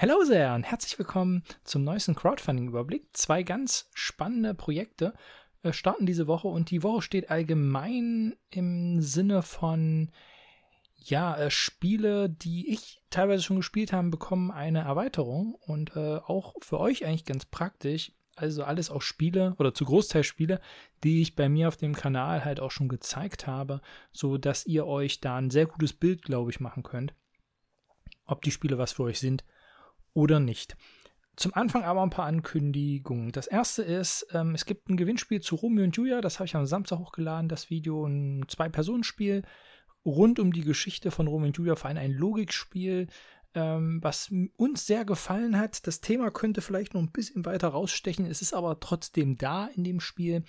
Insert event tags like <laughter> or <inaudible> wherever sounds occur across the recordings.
Hallo sehr und herzlich willkommen zum neuesten Crowdfunding-Überblick. Zwei ganz spannende Projekte äh, starten diese Woche und die Woche steht allgemein im Sinne von, ja, äh, Spiele, die ich teilweise schon gespielt habe, bekommen eine Erweiterung und äh, auch für euch eigentlich ganz praktisch. Also alles auch Spiele oder zu Großteil Spiele, die ich bei mir auf dem Kanal halt auch schon gezeigt habe, so dass ihr euch da ein sehr gutes Bild, glaube ich, machen könnt, ob die Spiele was für euch sind oder nicht. Zum Anfang aber ein paar Ankündigungen. Das erste ist, ähm, es gibt ein Gewinnspiel zu Romeo und Julia, das habe ich am Samstag hochgeladen, das Video, ein Zwei-Personen-Spiel rund um die Geschichte von Romeo und Julia, vor allem ein Logikspiel, ähm, was uns sehr gefallen hat. Das Thema könnte vielleicht noch ein bisschen weiter rausstechen, es ist aber trotzdem da in dem Spiel.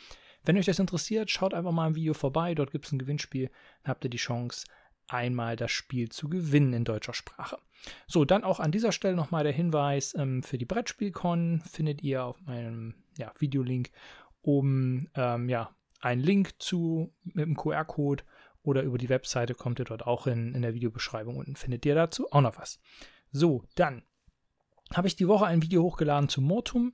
Wenn euch das interessiert, schaut einfach mal im Video vorbei, dort gibt es ein Gewinnspiel, dann habt ihr die Chance, einmal das Spiel zu gewinnen in deutscher Sprache. So, dann auch an dieser Stelle nochmal der Hinweis ähm, für die Brettspielcon findet ihr auf meinem ja, Videolink oben ähm, ja, einen Link zu mit dem QR-Code oder über die Webseite kommt ihr dort auch in, in der Videobeschreibung unten findet ihr dazu auch noch was. So, dann habe ich die Woche ein Video hochgeladen zu Mortum.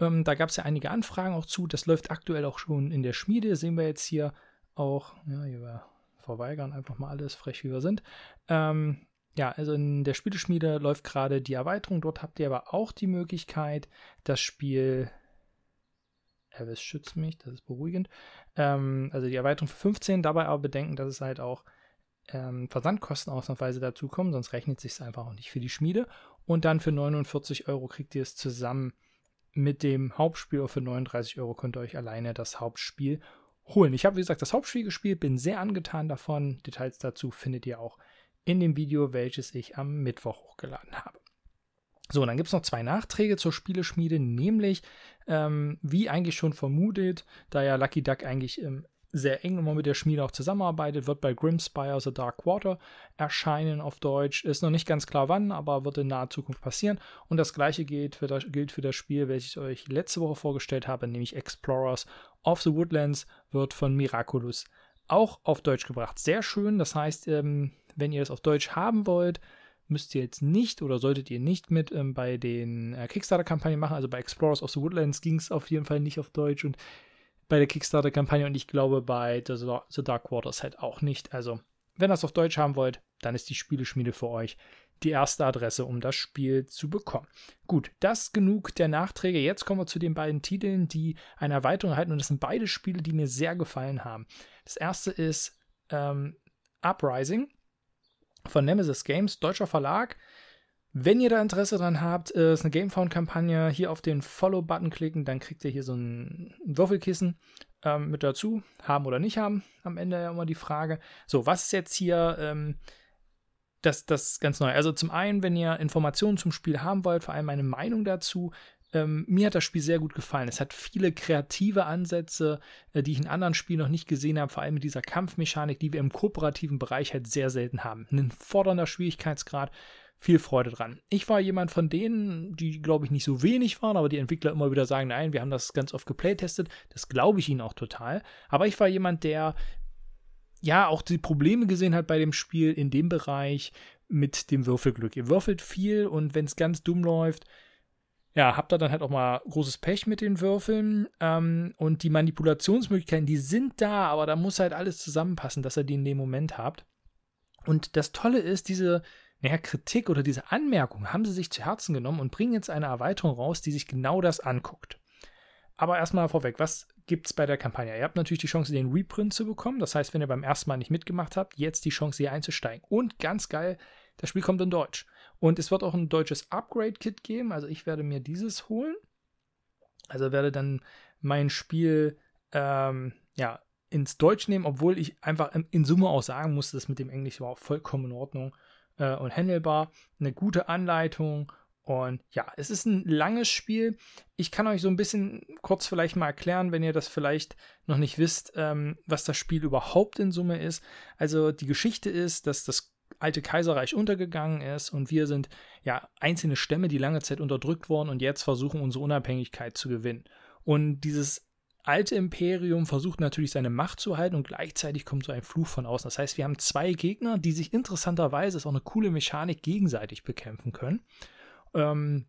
Ähm, da gab es ja einige Anfragen auch zu. Das läuft aktuell auch schon in der Schmiede. Sehen wir jetzt hier auch. Ja, hier war verweigern einfach mal alles, frech wie wir sind. Ähm, ja, also in der Spieleschmiede läuft gerade die Erweiterung. Dort habt ihr aber auch die Möglichkeit, das Spiel. Elvis schützt mich, das ist beruhigend. Ähm, also die Erweiterung für 15, dabei aber bedenken, dass es halt auch ähm, Versandkosten ausnahmsweise dazukommen, sonst rechnet sich einfach auch nicht für die Schmiede. Und dann für 49 Euro kriegt ihr es zusammen mit dem Hauptspiel für 39 Euro könnt ihr euch alleine das Hauptspiel holen. Ich habe, wie gesagt, das Hauptspiel gespielt, bin sehr angetan davon. Details dazu findet ihr auch in dem Video, welches ich am Mittwoch hochgeladen habe. So, dann gibt es noch zwei Nachträge zur Spieleschmiede, nämlich, ähm, wie eigentlich schon vermutet, da ja Lucky Duck eigentlich ähm, sehr eng immer mit der Schmiede auch zusammenarbeitet, wird bei Grimspire The Dark Quarter erscheinen auf Deutsch. Ist noch nicht ganz klar wann, aber wird in naher Zukunft passieren. Und das gleiche gilt für das, gilt für das Spiel, welches ich euch letzte Woche vorgestellt habe, nämlich Explorers of the Woodlands, wird von Miraculous auch auf Deutsch gebracht. Sehr schön. Das heißt, ähm, wenn ihr es auf Deutsch haben wollt, müsst ihr jetzt nicht oder solltet ihr nicht mit ähm, bei den äh, Kickstarter-Kampagnen machen. Also bei Explorers of the Woodlands ging es auf jeden Fall nicht auf Deutsch und bei der Kickstarter-Kampagne und ich glaube bei The, The Dark Waters halt auch nicht. Also, wenn ihr es auf Deutsch haben wollt, dann ist die Spieleschmiede für euch die erste Adresse, um das Spiel zu bekommen. Gut, das genug der Nachträge. Jetzt kommen wir zu den beiden Titeln, die eine Erweiterung erhalten und das sind beide Spiele, die mir sehr gefallen haben. Das erste ist ähm, Uprising von Nemesis Games, deutscher Verlag. Wenn ihr da Interesse dran habt, äh, ist eine Gamefound-Kampagne, hier auf den Follow-Button klicken, dann kriegt ihr hier so ein Würfelkissen ähm, mit dazu. Haben oder nicht haben, am Ende ja immer die Frage. So, was ist jetzt hier ähm, das, das ganz neu? Also zum einen, wenn ihr Informationen zum Spiel haben wollt, vor allem meine Meinung dazu, ähm, mir hat das Spiel sehr gut gefallen. Es hat viele kreative Ansätze, äh, die ich in anderen Spielen noch nicht gesehen habe, vor allem mit dieser Kampfmechanik, die wir im kooperativen Bereich halt sehr selten haben. Ein fordernder Schwierigkeitsgrad, viel Freude dran. Ich war jemand von denen, die, glaube ich, nicht so wenig waren, aber die Entwickler immer wieder sagen, nein, wir haben das ganz oft geplaytestet. Das glaube ich ihnen auch total. Aber ich war jemand, der ja auch die Probleme gesehen hat bei dem Spiel in dem Bereich mit dem Würfelglück. Ihr würfelt viel und wenn es ganz dumm läuft, ja, habt ihr dann halt auch mal großes Pech mit den Würfeln. Ähm, und die Manipulationsmöglichkeiten, die sind da, aber da muss halt alles zusammenpassen, dass ihr die in dem Moment habt. Und das Tolle ist, diese naja, Kritik oder diese Anmerkung haben sie sich zu Herzen genommen und bringen jetzt eine Erweiterung raus, die sich genau das anguckt. Aber erstmal vorweg, was gibt es bei der Kampagne? Ihr habt natürlich die Chance, den Reprint zu bekommen. Das heißt, wenn ihr beim ersten Mal nicht mitgemacht habt, jetzt die Chance, hier einzusteigen. Und ganz geil, das Spiel kommt in Deutsch. Und es wird auch ein deutsches Upgrade-Kit geben. Also ich werde mir dieses holen. Also werde dann mein Spiel ähm, ja, ins Deutsch nehmen, obwohl ich einfach in Summe auch sagen muss, dass mit dem Englisch war auch vollkommen in Ordnung äh, und handelbar. Eine gute Anleitung. Und ja, es ist ein langes Spiel. Ich kann euch so ein bisschen kurz vielleicht mal erklären, wenn ihr das vielleicht noch nicht wisst, ähm, was das Spiel überhaupt in Summe ist. Also die Geschichte ist, dass das alte Kaiserreich untergegangen ist und wir sind ja einzelne Stämme, die lange Zeit unterdrückt wurden und jetzt versuchen unsere Unabhängigkeit zu gewinnen. Und dieses alte Imperium versucht natürlich seine Macht zu halten und gleichzeitig kommt so ein Fluch von außen. Das heißt, wir haben zwei Gegner, die sich interessanterweise, ist auch eine coole Mechanik, gegenseitig bekämpfen können. Ähm,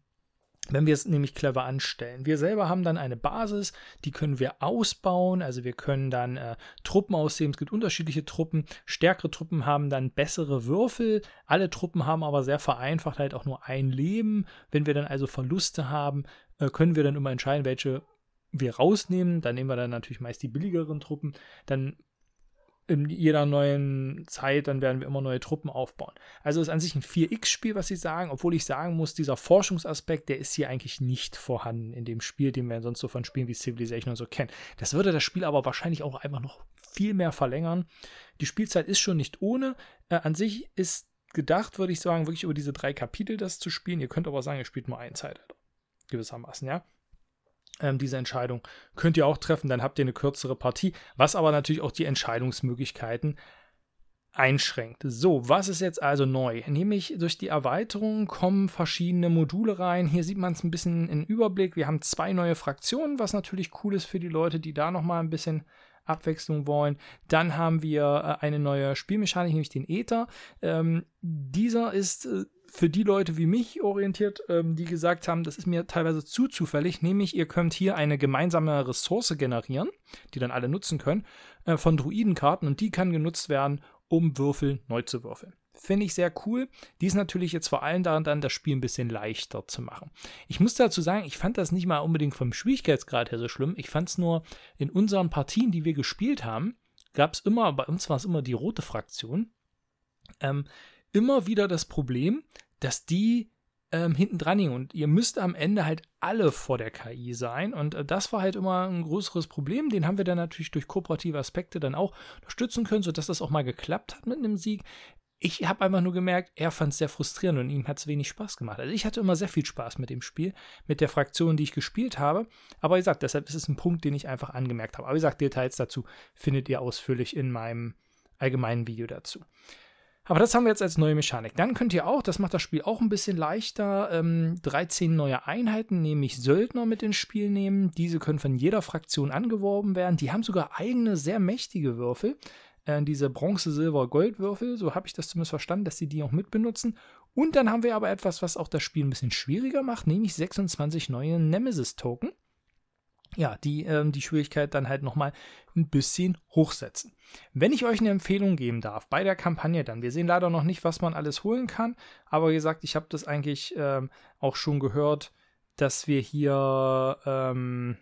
wenn wir es nämlich clever anstellen. Wir selber haben dann eine Basis, die können wir ausbauen, also wir können dann äh, Truppen aussehen, es gibt unterschiedliche Truppen, stärkere Truppen haben dann bessere Würfel, alle Truppen haben aber sehr vereinfacht halt auch nur ein Leben. Wenn wir dann also Verluste haben, äh, können wir dann immer entscheiden, welche wir rausnehmen, dann nehmen wir dann natürlich meist die billigeren Truppen, dann in jeder neuen Zeit, dann werden wir immer neue Truppen aufbauen. Also ist an sich ein 4X-Spiel, was sie sagen, obwohl ich sagen muss, dieser Forschungsaspekt, der ist hier eigentlich nicht vorhanden in dem Spiel, den wir sonst so von Spielen wie Civilization und so kennen. Das würde das Spiel aber wahrscheinlich auch einfach noch viel mehr verlängern. Die Spielzeit ist schon nicht ohne. Äh, an sich ist gedacht, würde ich sagen, wirklich über diese drei Kapitel das zu spielen. Ihr könnt aber sagen, ihr spielt nur ein Zeitalter. Gewissermaßen, ja ähm, diese Entscheidung könnt ihr auch treffen, dann habt ihr eine kürzere Partie, was aber natürlich auch die Entscheidungsmöglichkeiten einschränkt. So, was ist jetzt also neu? Nämlich durch die Erweiterung kommen verschiedene Module rein. Hier sieht man es ein bisschen in Überblick. Wir haben zwei neue Fraktionen, was natürlich cool ist für die Leute, die da nochmal ein bisschen Abwechslung wollen. Dann haben wir äh, eine neue Spielmechanik, nämlich den Ether. Ähm, dieser ist äh, für die Leute wie mich orientiert, ähm, die gesagt haben, das ist mir teilweise zu zufällig, nämlich ihr könnt hier eine gemeinsame Ressource generieren, die dann alle nutzen können, äh, von Druidenkarten und die kann genutzt werden, um Würfel neu zu würfeln. Finde ich sehr cool. Die ist natürlich jetzt vor allem daran dann, das Spiel ein bisschen leichter zu machen. Ich muss dazu sagen, ich fand das nicht mal unbedingt vom Schwierigkeitsgrad her so schlimm. Ich fand es nur in unseren Partien, die wir gespielt haben, gab es immer, bei uns war es immer die rote Fraktion, ähm, immer wieder das Problem, dass die ähm, hinten dran hingen. Und ihr müsst am Ende halt alle vor der KI sein. Und äh, das war halt immer ein größeres Problem. Den haben wir dann natürlich durch kooperative Aspekte dann auch unterstützen können, sodass das auch mal geklappt hat mit einem Sieg. Ich habe einfach nur gemerkt, er fand es sehr frustrierend und ihm hat es wenig Spaß gemacht. Also ich hatte immer sehr viel Spaß mit dem Spiel, mit der Fraktion, die ich gespielt habe. Aber wie gesagt, deshalb ist es ein Punkt, den ich einfach angemerkt habe. Aber wie gesagt, Details dazu findet ihr ausführlich in meinem allgemeinen Video dazu. Aber das haben wir jetzt als neue Mechanik. Dann könnt ihr auch, das macht das Spiel auch ein bisschen leichter, ähm, 13 neue Einheiten, nämlich Söldner mit ins Spiel nehmen. Diese können von jeder Fraktion angeworben werden. Die haben sogar eigene, sehr mächtige Würfel. Äh, diese Bronze, Silber, Goldwürfel. So habe ich das zumindest verstanden, dass sie die auch mitbenutzen. Und dann haben wir aber etwas, was auch das Spiel ein bisschen schwieriger macht, nämlich 26 neue Nemesis-Token ja, die ähm, die Schwierigkeit dann halt nochmal ein bisschen hochsetzen. Wenn ich euch eine Empfehlung geben darf bei der Kampagne dann, wir sehen leider noch nicht, was man alles holen kann, aber wie gesagt, ich habe das eigentlich ähm, auch schon gehört, dass wir hier ähm,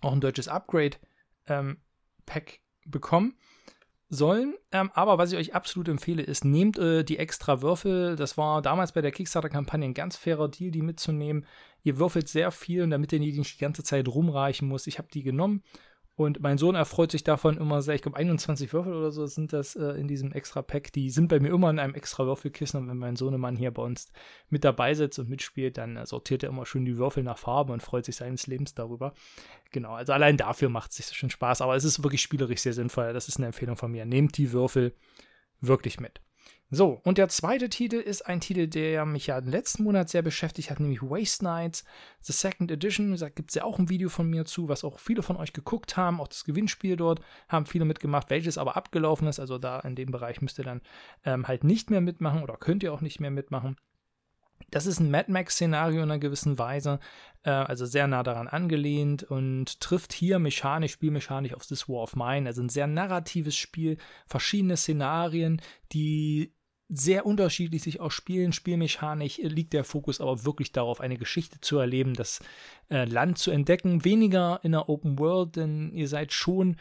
auch ein deutsches Upgrade ähm, bekommen sollen. Ähm, aber was ich euch absolut empfehle, ist, nehmt äh, die extra Würfel. Das war damals bei der Kickstarter-Kampagne ein ganz fairer Deal, die mitzunehmen. Ihr würfelt sehr viel, damit ihr nicht die ganze Zeit rumreichen muss. Ich habe die genommen und mein Sohn erfreut sich davon immer sehr. Ich glaube, 21 Würfel oder so sind das äh, in diesem extra Pack. Die sind bei mir immer in einem extra Würfelkissen. Und wenn mein Sohnemann hier bei uns mit dabei sitzt und mitspielt, dann äh, sortiert er immer schön die Würfel nach Farbe und freut sich seines Lebens darüber. Genau, also allein dafür macht es sich schon Spaß. Aber es ist wirklich spielerisch sehr sinnvoll. Das ist eine Empfehlung von mir. Nehmt die Würfel wirklich mit. So, und der zweite Titel ist ein Titel, der mich ja im letzten Monat sehr beschäftigt hat, nämlich Waste Nights, The Second Edition. Da gibt es ja auch ein Video von mir zu, was auch viele von euch geguckt haben. Auch das Gewinnspiel dort haben viele mitgemacht, welches aber abgelaufen ist. Also da in dem Bereich müsst ihr dann ähm, halt nicht mehr mitmachen oder könnt ihr auch nicht mehr mitmachen. Das ist ein Mad Max-Szenario in einer gewissen Weise, äh, also sehr nah daran angelehnt und trifft hier mechanisch, spielmechanisch auf This War of Mine. Also ein sehr narratives Spiel, verschiedene Szenarien, die sehr unterschiedlich sich auch spielen. Spielmechanisch liegt der Fokus aber wirklich darauf, eine Geschichte zu erleben, das äh, Land zu entdecken. Weniger in der Open World, denn ihr seid schon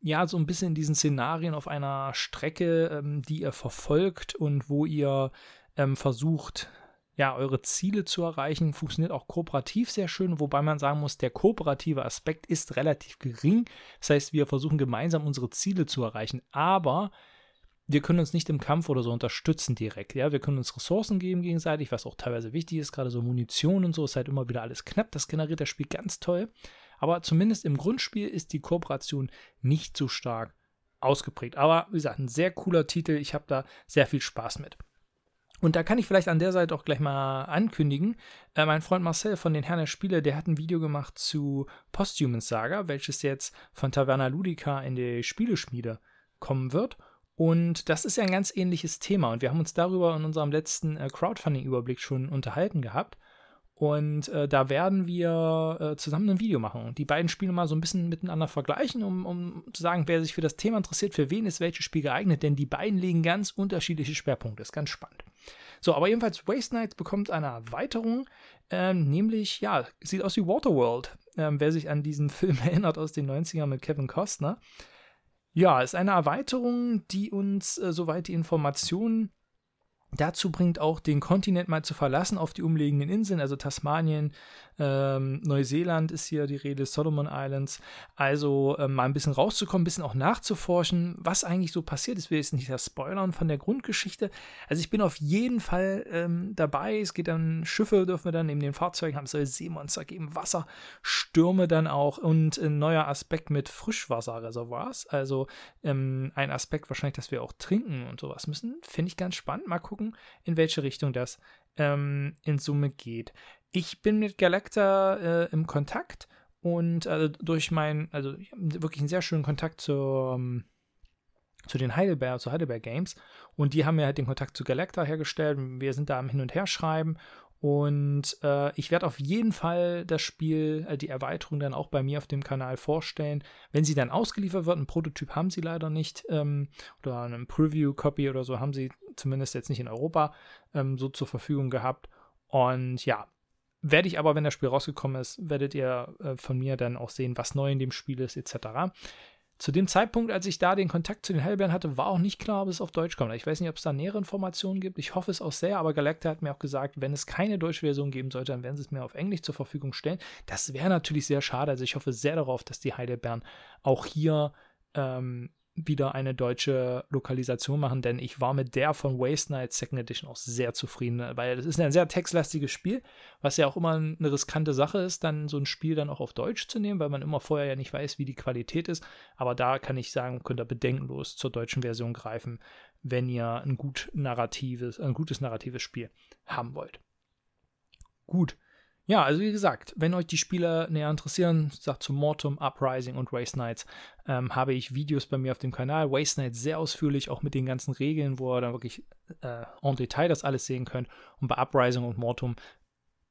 ja so ein bisschen in diesen Szenarien auf einer Strecke, ähm, die ihr verfolgt und wo ihr ähm, versucht, ja, eure Ziele zu erreichen. Funktioniert auch kooperativ sehr schön, wobei man sagen muss, der kooperative Aspekt ist relativ gering. Das heißt, wir versuchen gemeinsam unsere Ziele zu erreichen, aber wir können uns nicht im Kampf oder so unterstützen direkt. Ja, wir können uns Ressourcen geben gegenseitig, was auch teilweise wichtig ist, gerade so Munition und so ist halt immer wieder alles knapp. Das generiert das Spiel ganz toll. Aber zumindest im Grundspiel ist die Kooperation nicht so stark ausgeprägt. Aber wie gesagt, ein sehr cooler Titel. Ich habe da sehr viel Spaß mit. Und da kann ich vielleicht an der Seite auch gleich mal ankündigen. Äh, mein Freund Marcel von den Herren der Spiele, der hat ein Video gemacht zu Posthumans Saga, welches jetzt von Taverna Ludica in die Spieleschmiede kommen wird. Und das ist ja ein ganz ähnliches Thema. Und wir haben uns darüber in unserem letzten äh, Crowdfunding-Überblick schon unterhalten gehabt. Und äh, da werden wir äh, zusammen ein Video machen und die beiden Spiele mal so ein bisschen miteinander vergleichen, um, um zu sagen, wer sich für das Thema interessiert, für wen ist welches Spiel geeignet, denn die beiden legen ganz unterschiedliche Schwerpunkte. Ist ganz spannend. So, aber jedenfalls Waste Night bekommt eine Erweiterung, ähm, nämlich, ja, sieht aus wie Waterworld. Ähm, wer sich an diesen <laughs> Film erinnert aus den 90ern mit Kevin Costner. Ja, ist eine Erweiterung, die uns, äh, soweit die Informationen dazu bringt, auch den Kontinent mal zu verlassen auf die umliegenden Inseln, also Tasmanien, ähm, Neuseeland ist hier die Rede, Solomon Islands. Also ähm, mal ein bisschen rauszukommen, ein bisschen auch nachzuforschen, was eigentlich so passiert ist. Will jetzt nicht das spoilern von der Grundgeschichte. Also ich bin auf jeden Fall ähm, dabei. Es geht dann, Schiffe dürfen wir dann neben den Fahrzeugen haben, es soll Seemonster geben, Wasserstürme dann auch und ein neuer Aspekt mit Frischwasserreservoirs. Also ähm, ein Aspekt wahrscheinlich, dass wir auch trinken und sowas müssen. Finde ich ganz spannend. Mal gucken, in welche Richtung das ähm, in Summe geht. Ich bin mit Galacta äh, im Kontakt und also durch meinen, also wirklich einen sehr schönen Kontakt zur, um, zu den Heidelberg, zu Heidelberg Games und die haben mir halt den Kontakt zu Galacta hergestellt. Wir sind da am Hin und Her schreiben und äh, ich werde auf jeden Fall das Spiel, äh, die Erweiterung dann auch bei mir auf dem Kanal vorstellen. Wenn sie dann ausgeliefert wird, ein Prototyp haben sie leider nicht ähm, oder eine Preview-Copy oder so haben sie zumindest jetzt nicht in Europa ähm, so zur Verfügung gehabt. Und ja, werde ich aber, wenn das Spiel rausgekommen ist, werdet ihr äh, von mir dann auch sehen, was neu in dem Spiel ist, etc. Zu dem Zeitpunkt, als ich da den Kontakt zu den Hellbären hatte, war auch nicht klar, ob es auf Deutsch kommt. Ich weiß nicht, ob es da nähere Informationen gibt. Ich hoffe es auch sehr, aber Galacta hat mir auch gesagt, wenn es keine deutsche Version geben sollte, dann werden sie es mir auf Englisch zur Verfügung stellen. Das wäre natürlich sehr schade. Also ich hoffe sehr darauf, dass die Heidelbeeren auch hier ähm, wieder eine deutsche Lokalisation machen, denn ich war mit der von Waste Night Second Edition auch sehr zufrieden, weil das ist ein sehr textlastiges Spiel, was ja auch immer eine riskante Sache ist, dann so ein Spiel dann auch auf Deutsch zu nehmen, weil man immer vorher ja nicht weiß, wie die Qualität ist. Aber da kann ich sagen, könnt ihr bedenkenlos zur deutschen Version greifen, wenn ihr ein gut narratives, ein gutes narratives Spiel haben wollt. Gut. Ja, also wie gesagt, wenn euch die Spiele näher interessieren, sagt zu Mortum, Uprising und Race Knights, ähm, habe ich Videos bei mir auf dem Kanal. Race Knights sehr ausführlich, auch mit den ganzen Regeln, wo ihr dann wirklich äh, en Detail das alles sehen könnt. Und bei Uprising und Mortum,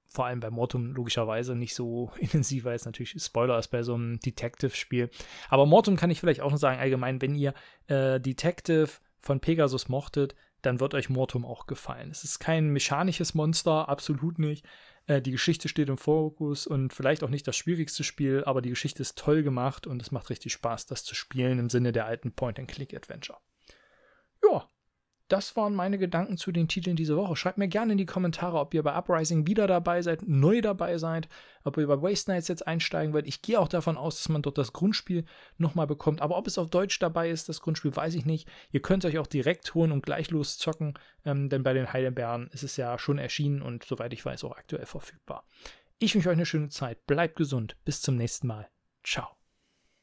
vor allem bei Mortum logischerweise nicht so <laughs> intensiv, weil es natürlich Spoiler ist bei so einem Detective-Spiel. Aber Mortum kann ich vielleicht auch noch sagen, allgemein, wenn ihr äh, Detective von Pegasus mochtet, dann wird euch Mortum auch gefallen. Es ist kein mechanisches Monster, absolut nicht. Äh, die Geschichte steht im Fokus und vielleicht auch nicht das schwierigste Spiel, aber die Geschichte ist toll gemacht und es macht richtig Spaß, das zu spielen im Sinne der alten Point-and-Click-Adventure. Das waren meine Gedanken zu den Titeln diese Woche. Schreibt mir gerne in die Kommentare, ob ihr bei Uprising wieder dabei seid, neu dabei seid, ob ihr bei Waste Nights jetzt einsteigen wollt. Ich gehe auch davon aus, dass man dort das Grundspiel nochmal bekommt. Aber ob es auf Deutsch dabei ist, das Grundspiel, weiß ich nicht. Ihr könnt es euch auch direkt holen und gleich loszocken, ähm, denn bei den Heidelbeeren ist es ja schon erschienen und soweit ich weiß auch aktuell verfügbar. Ich wünsche euch eine schöne Zeit. Bleibt gesund. Bis zum nächsten Mal. Ciao.